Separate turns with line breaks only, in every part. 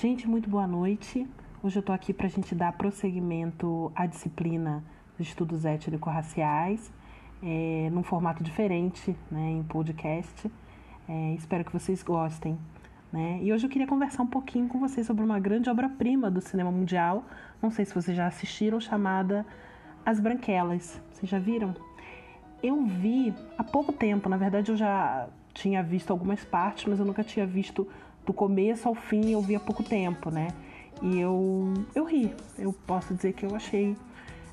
Gente, muito boa noite. Hoje eu estou aqui para a gente dar prosseguimento à disciplina de estudos étnico-raciais, é, num formato diferente, né, em podcast. É, espero que vocês gostem. Né? E hoje eu queria conversar um pouquinho com vocês sobre uma grande obra-prima do cinema mundial. Não sei se vocês já assistiram, chamada As Branquelas. Vocês já viram? Eu vi há pouco tempo, na verdade eu já tinha visto algumas partes, mas eu nunca tinha visto do começo ao fim, eu vi há pouco tempo, né? E eu, eu ri. Eu posso dizer que eu achei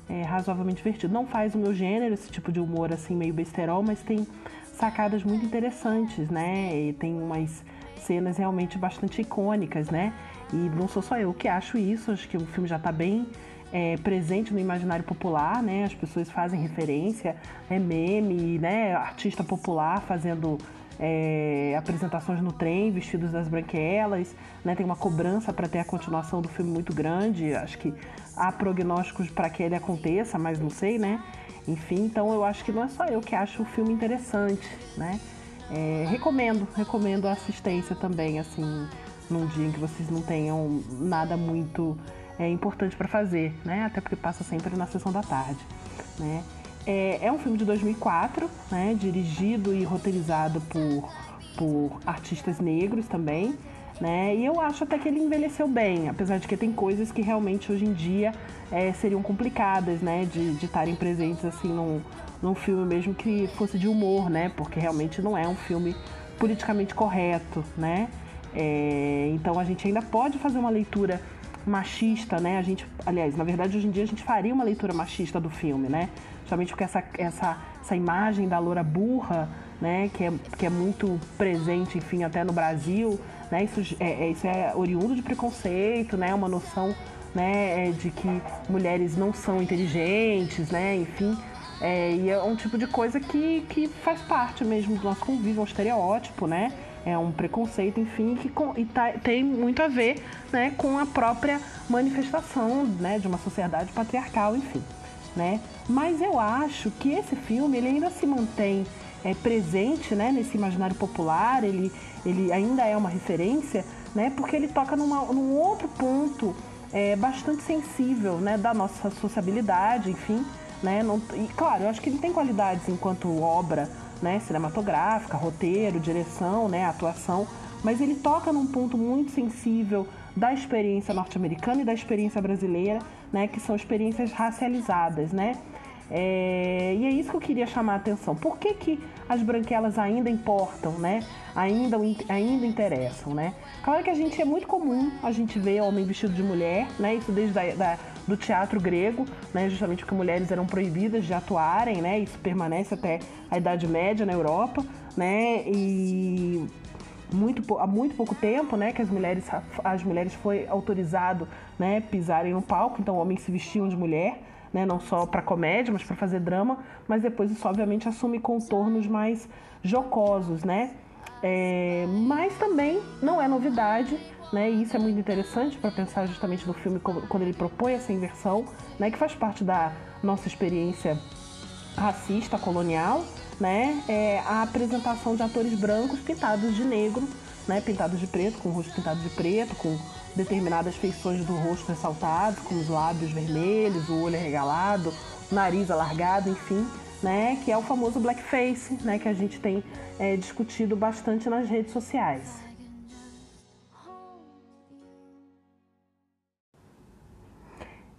é, razoavelmente divertido. Não faz o meu gênero, esse tipo de humor assim, meio besterol, mas tem sacadas muito interessantes, né? E tem umas cenas realmente bastante icônicas, né? E não sou só eu que acho isso, acho que o filme já está bem é, presente no imaginário popular, né? As pessoas fazem referência, é meme, né? Artista popular fazendo é, apresentações no trem, vestidos das branquelas, né? Tem uma cobrança para ter a continuação do filme muito grande. Acho que há prognósticos para que ele aconteça, mas não sei, né? Enfim, então eu acho que não é só eu que acho o filme interessante, né? É, recomendo, recomendo a assistência também, assim, num dia em que vocês não tenham nada muito é, importante para fazer, né? Até porque passa sempre na sessão da tarde, né? É, é um filme de 2004, né? Dirigido e roteirizado por, por artistas negros também, né? E eu acho até que ele envelheceu bem, apesar de que tem coisas que realmente hoje em dia é, seriam complicadas, né? De estarem presentes assim num, num filme mesmo que fosse de humor, né? Porque realmente não é um filme politicamente correto, né? É, então a gente ainda pode fazer uma leitura machista, né? A gente, aliás, na verdade hoje em dia a gente faria uma leitura machista do filme, né? Justamente porque essa, essa, essa imagem da loura burra, né, que é, que é muito presente, enfim, até no Brasil, né, isso é, é isso é oriundo de preconceito, né, uma noção, né, é de que mulheres não são inteligentes, né, enfim, é, e é um tipo de coisa que, que faz parte mesmo do nosso convívio, é um estereótipo, né, é um preconceito, enfim, que e tá, tem muito a ver, né, com a própria manifestação, né, de uma sociedade patriarcal, enfim né? Mas eu acho que esse filme ele ainda se mantém é, presente, né, nesse imaginário popular. Ele, ele ainda é uma referência, né? Porque ele toca numa, num outro ponto é, bastante sensível, né, da nossa sociabilidade, enfim, né? Não, e claro, eu acho que ele tem qualidades enquanto obra, né, cinematográfica, roteiro, direção, né, atuação, mas ele toca num ponto muito sensível da experiência norte-americana e da experiência brasileira, né, que são experiências racializadas, né? É, e é isso que eu queria chamar a atenção. Por que, que as branquelas ainda importam, né? Ainda, ainda interessam, né? Claro que a gente é muito comum a gente ver homem vestido de mulher, né? Isso desde a, da, do teatro grego, né? Justamente porque mulheres eram proibidas de atuarem, né? Isso permanece até a Idade Média na Europa, né? E muito, há muito pouco tempo, né, que as mulheres, as mulheres foi autorizado, né, pisarem no palco, então homens se vestiam de mulher, né, não só para comédia, mas para fazer drama, mas depois isso obviamente assume contornos mais jocosos, né? É, mas também não é novidade, né? E isso é muito interessante para pensar justamente no filme quando ele propõe essa inversão, né? Que faz parte da nossa experiência racista colonial, né, é a apresentação de atores brancos pintados de negro, né, pintados de preto, com o rosto pintado de preto, com determinadas feições do rosto ressaltados, com os lábios vermelhos, o olho arregalado, o nariz alargado, enfim, né, que é o famoso blackface, né, que a gente tem é, discutido bastante nas redes sociais.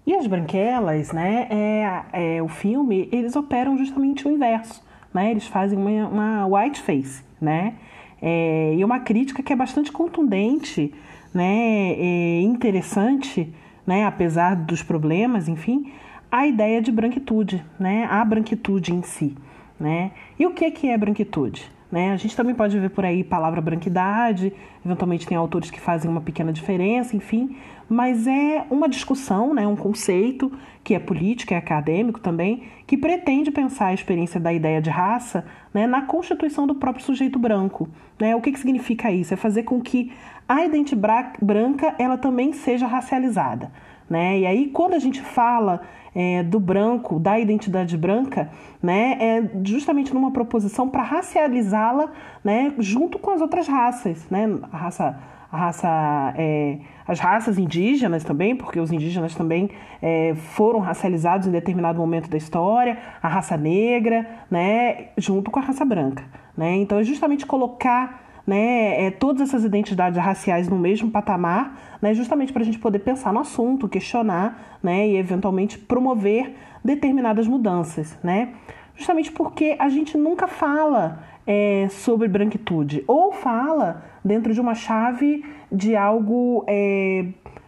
E as branquelas, né, é, é, o filme, eles operam justamente o inverso né? Eles fazem uma, uma white face, né? É, e uma crítica que é bastante contundente, né? É interessante, né? Apesar dos problemas, enfim, a ideia de branquitude, né? A branquitude em si, né? E o que que é branquitude? Né? A gente também pode ver por aí palavra branquidade, eventualmente tem autores que fazem uma pequena diferença, enfim, mas é uma discussão, né, um conceito que é político, é acadêmico também, que pretende pensar a experiência da ideia de raça né, na constituição do próprio sujeito branco. Né? O que, que significa isso? É fazer com que a identidade branca ela também seja racializada. Né? E aí, quando a gente fala é, do branco, da identidade branca, né, é justamente numa proposição para racializá-la né, junto com as outras raças, né? a raça a raça, é, as raças indígenas também, porque os indígenas também é, foram racializados em determinado momento da história, a raça negra, né, junto com a raça branca. Né? Então, é justamente colocar né, é, todas essas identidades raciais no mesmo patamar, né, justamente para a gente poder pensar no assunto, questionar né, e eventualmente promover determinadas mudanças. Né? Justamente porque a gente nunca fala é, sobre branquitude, ou fala dentro de uma chave de algo é,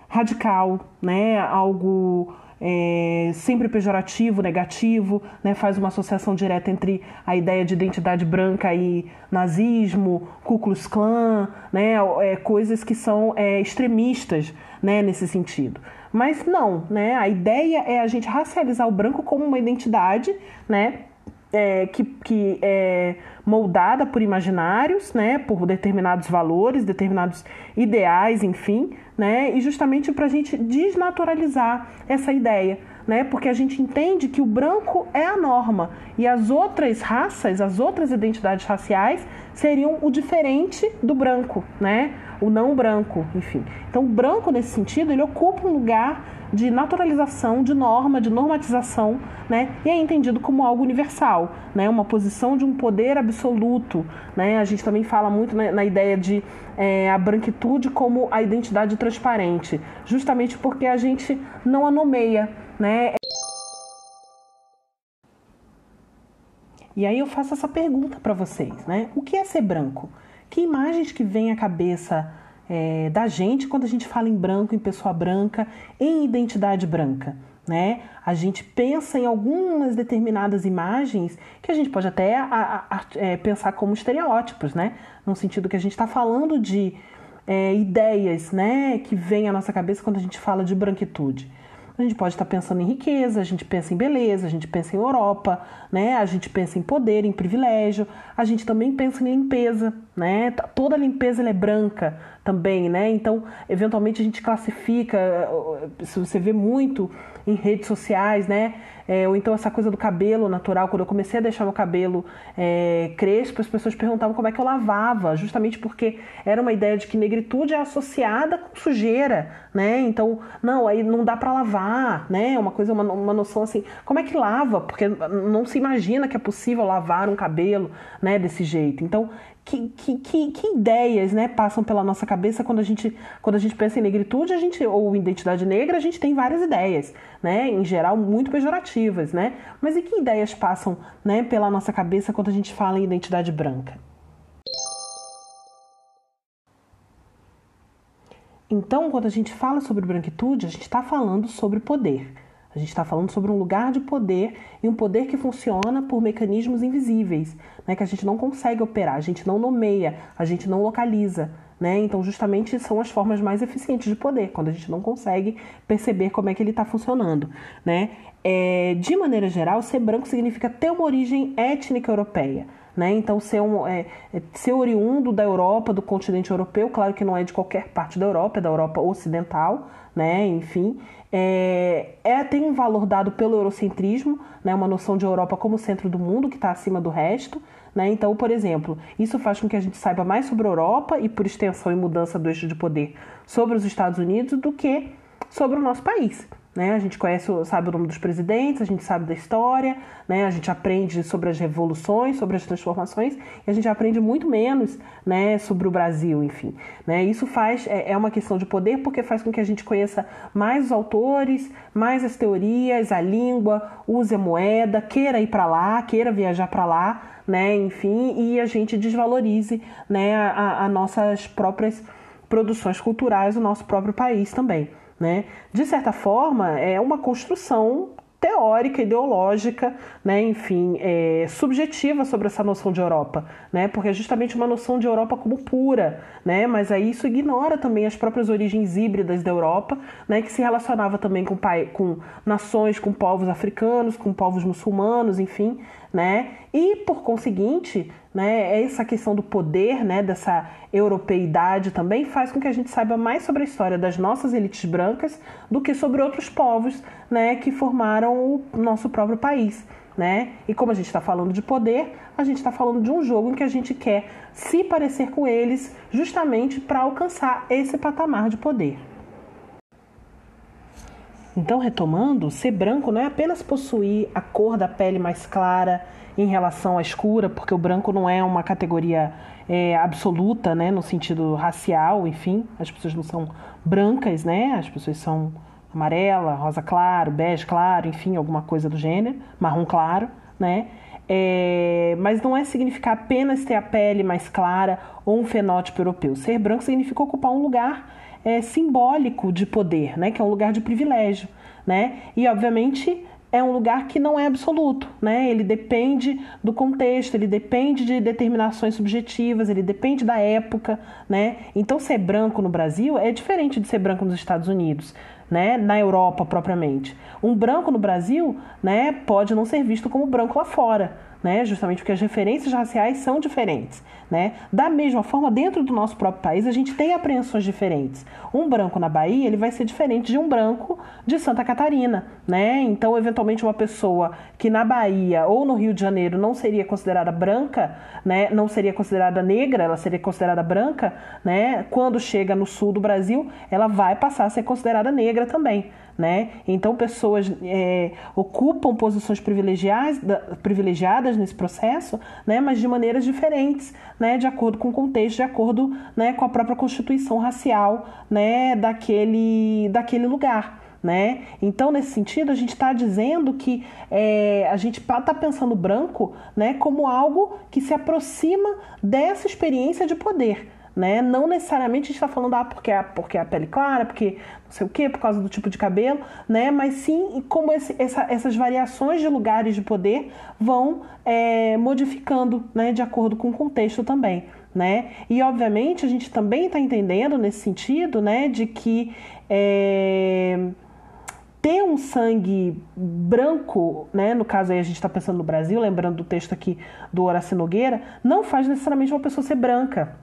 radical, né? algo é, sempre pejorativo, negativo, né? faz uma associação direta entre a ideia de identidade branca e nazismo, Ku Klux Klan, né? É, coisas que são é, extremistas né? nesse sentido. Mas não, né? a ideia é a gente racializar o branco como uma identidade né? É, que, que é moldada por imaginários, né, por determinados valores, determinados ideais, enfim, né, e justamente para a gente desnaturalizar essa ideia, né, porque a gente entende que o branco é a norma e as outras raças, as outras identidades raciais seriam o diferente do branco, né, o não branco, enfim. Então, o branco nesse sentido ele ocupa um lugar de naturalização, de norma, de normatização, né? E é entendido como algo universal, né? Uma posição de um poder absoluto, né? A gente também fala muito na, na ideia de é, a branquitude como a identidade transparente, justamente porque a gente não a nomeia, né? E aí eu faço essa pergunta para vocês, né? O que é ser branco? Que imagens que vêm à cabeça é, da gente quando a gente fala em branco, em pessoa branca, em identidade branca. Né? A gente pensa em algumas determinadas imagens que a gente pode até a, a, a, é, pensar como estereótipos, né? No sentido que a gente está falando de é, ideias né, que vêm à nossa cabeça quando a gente fala de branquitude. A gente pode estar pensando em riqueza, a gente pensa em beleza, a gente pensa em Europa, né? A gente pensa em poder, em privilégio, a gente também pensa em limpeza, né? Toda limpeza é branca também, né? Então, eventualmente a gente classifica, se você vê muito em redes sociais, né? É, ou então essa coisa do cabelo natural. Quando eu comecei a deixar meu cabelo é, crespo, as pessoas perguntavam como é que eu lavava, justamente porque era uma ideia de que negritude é associada com sujeira, né? Então, não, aí não dá para lavar, né? Uma coisa, uma, uma noção assim, como é que lava? Porque não se imagina que é possível lavar um cabelo, né? Desse jeito. Então, que, que, que, que, ideias né, passam pela nossa cabeça quando a gente, quando a gente pensa em negritude a gente, ou identidade negra, a gente tem várias ideias, né, em geral muito pejorativas, né? Mas e que ideias passam né, pela nossa cabeça quando a gente fala em identidade branca? Então, quando a gente fala sobre branquitude, a gente está falando sobre poder. A gente está falando sobre um lugar de poder e um poder que funciona por mecanismos invisíveis, né, que a gente não consegue operar, a gente não nomeia, a gente não localiza. Né? Então, justamente são as formas mais eficientes de poder, quando a gente não consegue perceber como é que ele está funcionando. Né? É, de maneira geral, ser branco significa ter uma origem étnica europeia. Né? Então, ser, um, é, é, ser oriundo da Europa, do continente europeu, claro que não é de qualquer parte da Europa, é da Europa ocidental, né? enfim, é, é, tem um valor dado pelo eurocentrismo, né, uma noção de Europa como centro do mundo que está acima do resto. Né? Então, por exemplo, isso faz com que a gente saiba mais sobre a Europa e, por extensão e mudança do eixo de poder, sobre os Estados Unidos do que sobre o nosso país. Né? A gente conhece, sabe o nome dos presidentes, a gente sabe da história, né? a gente aprende sobre as revoluções, sobre as transformações, e a gente aprende muito menos né, sobre o Brasil, enfim. Né? Isso faz é, é uma questão de poder porque faz com que a gente conheça mais os autores, mais as teorias, a língua, use a moeda, queira ir para lá, queira viajar para lá, né? enfim, e a gente desvalorize né, as nossas próprias produções culturais, o nosso próprio país também. Né? De certa forma, é uma construção teórica, ideológica, né, enfim, é, subjetiva sobre essa noção de Europa, né, porque é justamente uma noção de Europa como pura, né, mas aí isso ignora também as próprias origens híbridas da Europa, né, que se relacionava também com, com nações, com povos africanos, com povos muçulmanos, enfim, né, e por conseguinte, né, essa questão do poder, né, dessa europeidade também faz com que a gente saiba mais sobre a história das nossas elites brancas do que sobre outros povos, né, que formaram o nosso próprio país. né? E como a gente está falando de poder, a gente está falando de um jogo em que a gente quer se parecer com eles, justamente para alcançar esse patamar de poder. Então, retomando, ser branco não é apenas possuir a cor da pele mais clara em relação à escura, porque o branco não é uma categoria é, absoluta, né, no sentido racial, enfim, as pessoas não são brancas, né, as pessoas são amarela, rosa claro, bege claro, enfim, alguma coisa do gênero, marrom claro, né? É, mas não é significar apenas ter a pele mais clara ou um fenótipo europeu. Ser branco significa ocupar um lugar é, simbólico de poder, né? Que é um lugar de privilégio, né? E obviamente é um lugar que não é absoluto, né? Ele depende do contexto, ele depende de determinações subjetivas, ele depende da época, né? Então ser branco no Brasil é diferente de ser branco nos Estados Unidos né, na Europa propriamente. Um branco no Brasil né, pode não ser visto como branco lá fora né? Justamente porque as referências raciais são diferentes, né? Da mesma forma, dentro do nosso próprio país, a gente tem apreensões diferentes. Um branco na Bahia, ele vai ser diferente de um branco de Santa Catarina, né? Então, eventualmente, uma pessoa que na Bahia ou no Rio de Janeiro não seria considerada branca, né? Não seria considerada negra, ela seria considerada branca, né? Quando chega no sul do Brasil, ela vai passar a ser considerada negra também, né? Então, pessoas é, ocupam posições privilegiadas, privilegiadas nesse processo, né? mas de maneiras diferentes, né? de acordo com o contexto, de acordo né? com a própria constituição racial né? daquele, daquele lugar. Né? Então, nesse sentido, a gente está dizendo que é, a gente está pensando branco né, como algo que se aproxima dessa experiência de poder né? Não necessariamente a gente está falando ah, porque, a, porque a pele clara, porque sei o que, por causa do tipo de cabelo, né? Mas sim como esse, essa, essas variações de lugares de poder vão é, modificando, né? De acordo com o contexto também. Né? E obviamente a gente também está entendendo nesse sentido, né, de que é, ter um sangue branco, né, no caso aí a gente está pensando no Brasil, lembrando do texto aqui do Horácio Nogueira, não faz necessariamente uma pessoa ser branca.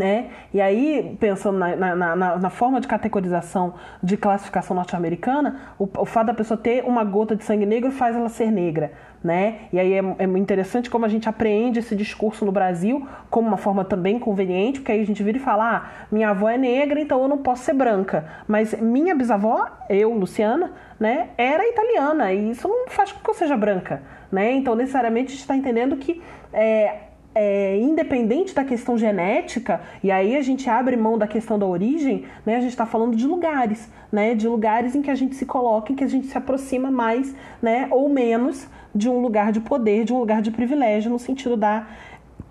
Né? E aí, pensando na, na, na, na, forma de categorização de classificação norte-americana, o, o fato da pessoa ter uma gota de sangue negro faz ela ser negra. Né? E aí é, é interessante como a gente apreende esse discurso no Brasil como uma forma também conveniente, porque aí a gente vira e fala: ah, minha avó é negra, então eu não posso ser branca. Mas minha bisavó, eu, Luciana, né, era italiana, e isso não faz com que eu seja branca. Né? Então, necessariamente, a gente está entendendo que é, é, independente da questão genética, e aí a gente abre mão da questão da origem, né, a gente está falando de lugares, né, de lugares em que a gente se coloca, em que a gente se aproxima mais né, ou menos de um lugar de poder, de um lugar de privilégio, no sentido da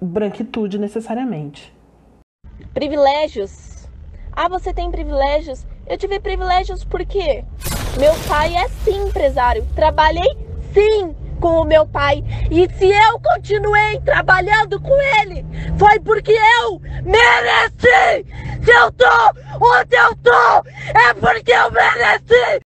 branquitude necessariamente.
Privilégios. Ah, você tem privilégios? Eu tive privilégios porque meu pai é sim empresário. Trabalhei sim com o meu pai. E se eu continuei trabalhando com ele, foi porque eu mereci! Se eu tô onde eu tô, é porque eu mereci!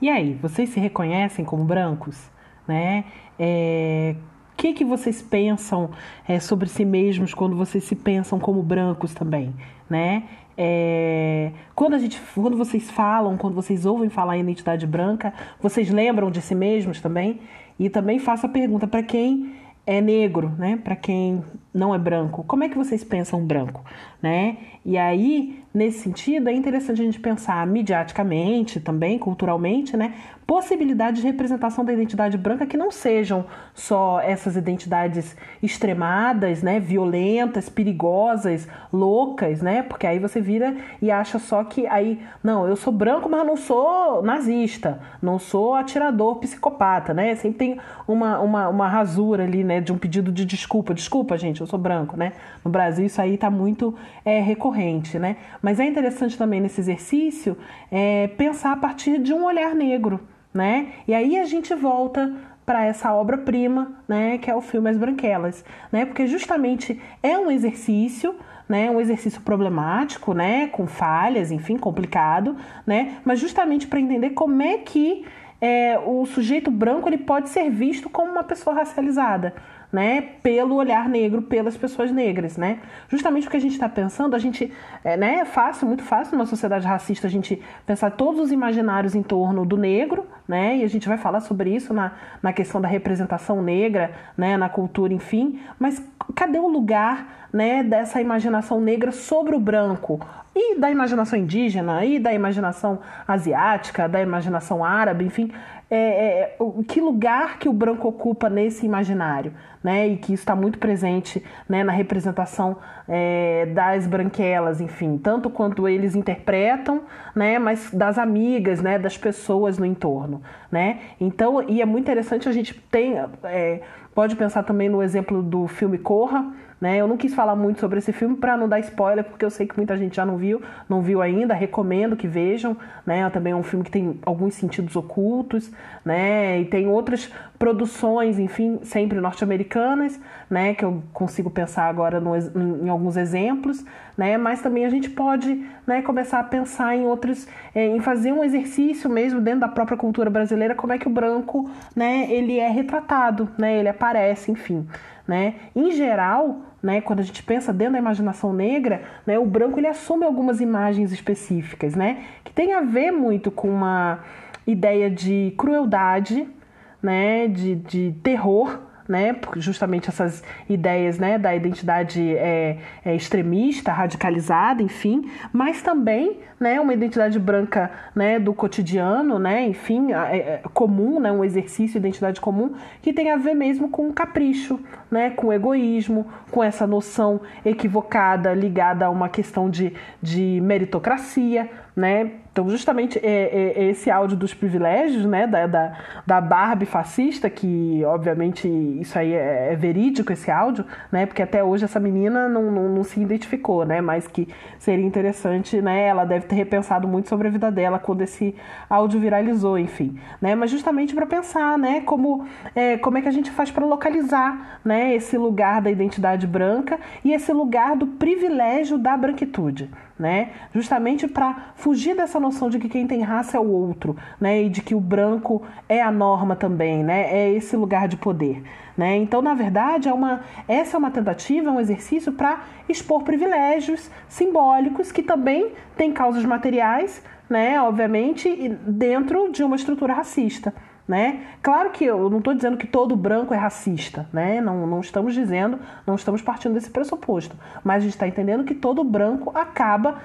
E aí, vocês se reconhecem como brancos? Né? É, o que, que vocês pensam é, sobre si mesmos quando vocês se pensam como brancos também, né? É, quando, a gente, quando vocês falam, quando vocês ouvem falar em identidade branca, vocês lembram de si mesmos também? E também faço a pergunta para quem é negro, né? Para quem não é branco, como é que vocês pensam branco, né? E aí, nesse sentido, é interessante a gente pensar midiaticamente, também culturalmente, né? Possibilidades de representação da identidade branca que não sejam só essas identidades extremadas, né? Violentas, perigosas, loucas, né? Porque aí você vira e acha só que aí, não, eu sou branco, mas não sou nazista, não sou atirador psicopata, né? Sempre tem uma, uma, uma rasura ali, né? De um pedido de desculpa. Desculpa, gente, eu sou branco, né? No Brasil isso aí está muito é, recorrente, né? Mas é interessante também nesse exercício é, pensar a partir de um olhar negro, né? E aí a gente volta para essa obra-prima, né, que é o filme As Branquelas, né? Porque justamente é um exercício, né, um exercício problemático, né, com falhas, enfim, complicado, né? Mas justamente para entender como é que é, o sujeito branco ele pode ser visto como uma pessoa racializada, né, pelo olhar negro, pelas pessoas negras, né? Justamente porque a gente está pensando, a gente, é, né, é fácil, muito fácil numa sociedade racista a gente pensar todos os imaginários em torno do negro, né? E a gente vai falar sobre isso na, na questão da representação negra, né? Na cultura, enfim. Mas cadê o lugar, né? Dessa imaginação negra sobre o branco? E da imaginação indígena, e da imaginação asiática, da imaginação árabe, enfim, é, é, que lugar que o branco ocupa nesse imaginário, né? E que está muito presente né, na representação é, das branquelas, enfim, tanto quanto eles interpretam, né? Mas das amigas, né? Das pessoas no entorno, né? Então, e é muito interessante a gente tem, é, pode pensar também no exemplo do filme Corra, né? Eu não quis falar muito sobre esse filme para não dar spoiler, porque eu sei que muita gente já não viu, não viu ainda, recomendo que vejam. Né? Também é um filme que tem alguns sentidos ocultos, né? E tem outras produções, enfim, sempre norte-americanas, né? Que eu consigo pensar agora no, em alguns exemplos, né? Mas também a gente pode né, começar a pensar em outros, é, em fazer um exercício mesmo dentro da própria cultura brasileira, como é que o branco, né? Ele é retratado, né? Ele aparece, enfim. Né? Em geral, né, quando a gente pensa dentro da imaginação negra, né, o branco ele assume algumas imagens específicas, né, que tem a ver muito com uma ideia de crueldade, né, de, de terror, né, justamente essas ideias né, da identidade é, é, extremista, radicalizada, enfim, mas também né, uma identidade branca né, do cotidiano, né, enfim, é, é, comum, né, um exercício de identidade comum, que tem a ver mesmo com capricho, né, com egoísmo, com essa noção equivocada ligada a uma questão de, de meritocracia, né? Então, justamente é, é, é, esse áudio dos privilégios, né, da, da, da Barbie fascista, que obviamente isso aí é, é, verídico, esse áudio, né, porque até hoje essa menina não, não, não, se identificou, né, mas que seria interessante, né, ela deve ter repensado muito sobre a vida dela quando esse áudio viralizou, enfim, né, mas justamente para pensar, né, como, é, como é que a gente faz para localizar, né, esse lugar da identidade branca e esse lugar do privilégio da branquitude, né? Justamente para fugir dessa noção de que quem tem raça é o outro, né? E de que o branco é a norma também, né? É esse lugar de poder, né? Então, na verdade, é uma, essa é uma tentativa, é um exercício para expor privilégios simbólicos que também têm causas materiais, né? Obviamente, dentro de uma estrutura racista né? Claro que eu não estou dizendo que todo branco é racista, né? Não, não estamos dizendo, não estamos partindo desse pressuposto, mas a gente está entendendo que todo branco acaba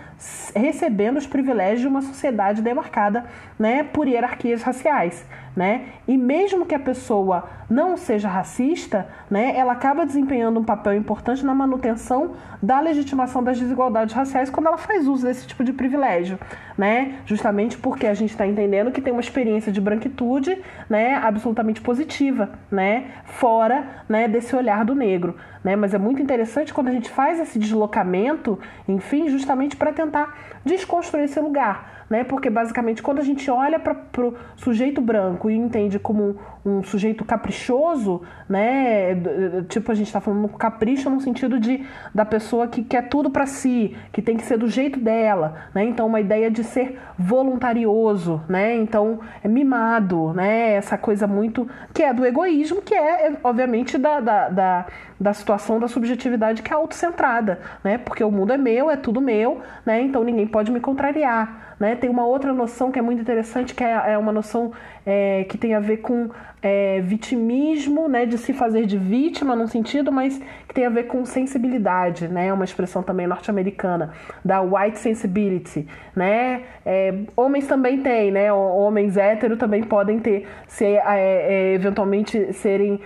recebendo os privilégios de uma sociedade demarcada, né, por hierarquias raciais né? E mesmo que a pessoa não seja racista, né, ela acaba desempenhando um papel importante na manutenção da legitimação das desigualdades raciais quando ela faz uso desse tipo de privilégio, né? Justamente porque a gente está entendendo que tem uma experiência de branquitude, né, absolutamente positiva, né, fora, né, desse olhar do negro, né? Mas é muito interessante quando a gente faz esse deslocamento, enfim, justamente para tentar desconstruir esse lugar né? Porque basicamente quando a gente olha para o sujeito branco e entende como um, um, sujeito caprichoso, né? Tipo a gente está falando capricho no sentido de da pessoa que quer tudo para si, que tem que ser do jeito dela, né? Então uma ideia de ser voluntarioso, né? Então é mimado, né? Essa coisa muito que é do egoísmo, que é obviamente da, da, da da situação da subjetividade que é autocentrada, né? Porque o mundo é meu, é tudo meu, né? Então ninguém pode me contrariar, né? Tem uma outra noção que é muito interessante, que é, é uma noção é, que tem a ver com é, vitimismo, né? De se fazer de vítima num sentido, mas que tem a ver com sensibilidade, né? É uma expressão também norte-americana da white sensibility, né? É, homens também têm, né? Homens héteros também podem ter, ser, é, é, eventualmente serem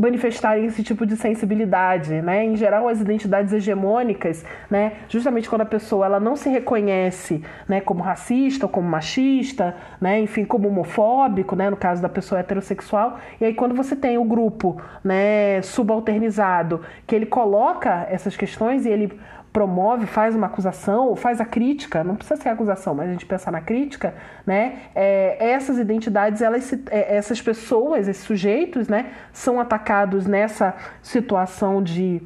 manifestarem esse tipo de sensibilidade, né? Em geral, as identidades hegemônicas, né? Justamente quando a pessoa ela não se reconhece, né? Como racista, como machista, né? Enfim, como homofóbico, né? No caso da pessoa heterossexual. E aí quando você tem o grupo, né? Subalternizado, que ele coloca essas questões e ele promove, faz uma acusação, faz a crítica, não precisa ser acusação, mas a gente pensar na crítica, né? É, essas identidades, elas, é, essas pessoas, esses sujeitos, né, são atacados nessa situação de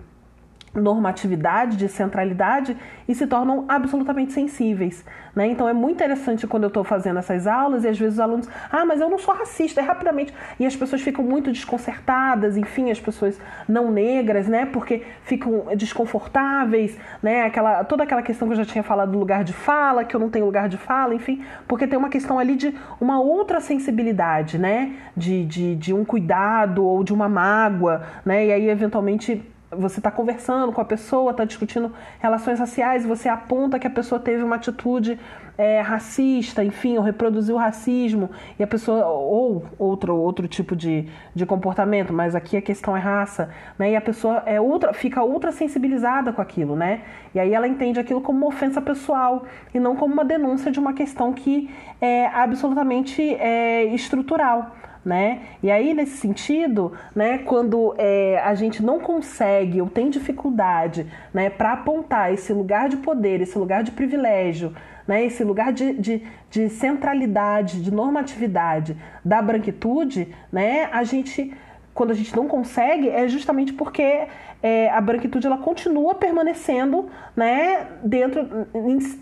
normatividade, de centralidade e se tornam absolutamente sensíveis. Né? Então é muito interessante quando eu estou fazendo essas aulas e às vezes os alunos, ah, mas eu não sou racista, é rapidamente. E as pessoas ficam muito desconcertadas, enfim, as pessoas não negras, né? Porque ficam desconfortáveis, né? Aquela, toda aquela questão que eu já tinha falado do lugar de fala, que eu não tenho lugar de fala, enfim, porque tem uma questão ali de uma outra sensibilidade, né? De, de, de um cuidado ou de uma mágoa, né? E aí, eventualmente, você está conversando com a pessoa, está discutindo relações raciais, você aponta que a pessoa teve uma atitude é, racista, enfim, ou reproduziu racismo, e a pessoa, ou outro, outro tipo de, de comportamento, mas aqui a questão é raça, né? E a pessoa é ultra, fica ultra sensibilizada com aquilo, né? E aí ela entende aquilo como uma ofensa pessoal e não como uma denúncia de uma questão que é absolutamente é, estrutural né? E aí, nesse sentido, né, quando é, a gente não consegue ou tem dificuldade né, para apontar esse lugar de poder, esse lugar de privilégio, né, esse lugar de, de, de centralidade, de normatividade da branquitude, né, a gente quando a gente não consegue, é justamente porque é, a branquitude ela continua permanecendo né, dentro,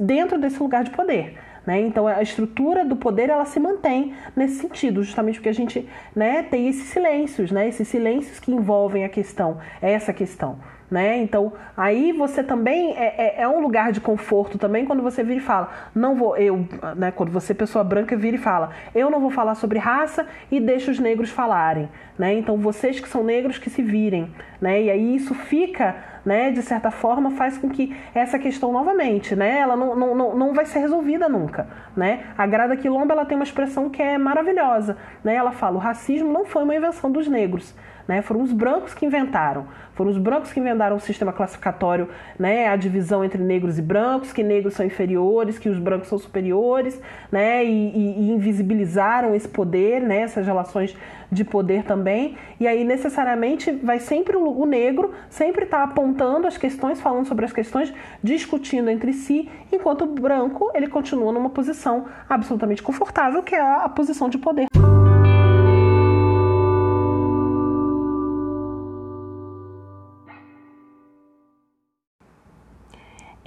dentro desse lugar de poder. Né? Então a estrutura do poder ela se mantém nesse sentido, justamente porque a gente né, tem esses silêncios, né? esses silêncios que envolvem a questão, essa questão né? Então, aí você também é, é, é, um lugar de conforto também quando você vira e fala, não vou, eu, né? Quando você, pessoa branca, vira e fala, eu não vou falar sobre raça e deixa os negros falarem, né? Então, vocês que são negros que se virem, né? E aí isso fica, né? De certa forma, faz com que essa questão novamente, né? Ela não, não, não, não vai ser resolvida nunca, né? A Grada Quilomba, ela tem uma expressão que é maravilhosa, né? Ela fala, o racismo não foi uma invenção dos negros, né? Foram os brancos que inventaram. Foram os brancos que inventaram o sistema classificatório, né? a divisão entre negros e brancos, que negros são inferiores, que os brancos são superiores, né? e, e, e invisibilizaram esse poder, né? essas relações de poder também. E aí, necessariamente, vai sempre o, o negro sempre estar tá apontando as questões, falando sobre as questões, discutindo entre si, enquanto o branco ele continua numa posição absolutamente confortável, que é a, a posição de poder.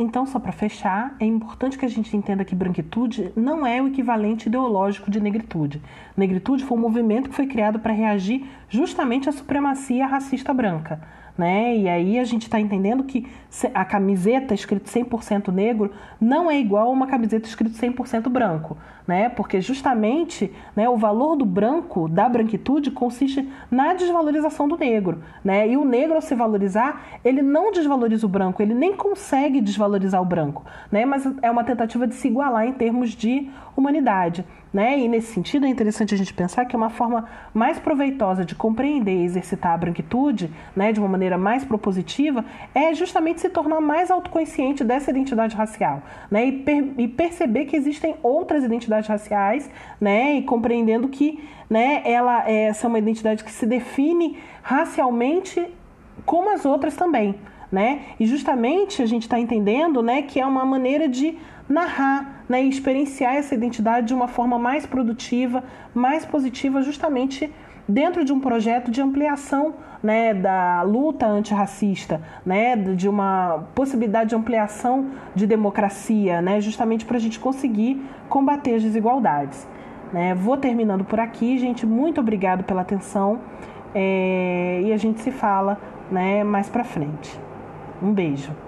Então, só para fechar, é importante que a gente entenda que branquitude não é o equivalente ideológico de negritude. Negritude foi um movimento que foi criado para reagir justamente à supremacia racista branca né? E aí a gente está entendendo que a camiseta escrito 100% negro não é igual a uma camiseta escrito 100% branco, né? Porque justamente, né, o valor do branco, da branquitude, consiste na desvalorização do negro, né? E o negro ao se valorizar, ele não desvaloriza o branco, ele nem consegue desvalorizar o branco, né? Mas é uma tentativa de se igualar em termos de humanidade. Né? E nesse sentido é interessante a gente pensar que é uma forma mais proveitosa de compreender e exercitar a branquitude, né, de uma maneira mais propositiva, é justamente se tornar mais autoconsciente dessa identidade racial, né, e, per e perceber que existem outras identidades raciais, né, e compreendendo que, né, ela é, essa é uma identidade que se define racialmente como as outras também, né? E justamente a gente está entendendo, né, que é uma maneira de narrar né, e experienciar essa identidade de uma forma mais produtiva, mais positiva, justamente dentro de um projeto de ampliação né, da luta antirracista, né, de uma possibilidade de ampliação de democracia, né, justamente para a gente conseguir combater as desigualdades. Né. Vou terminando por aqui, gente. Muito obrigado pela atenção é, e a gente se fala né, mais para frente. Um beijo.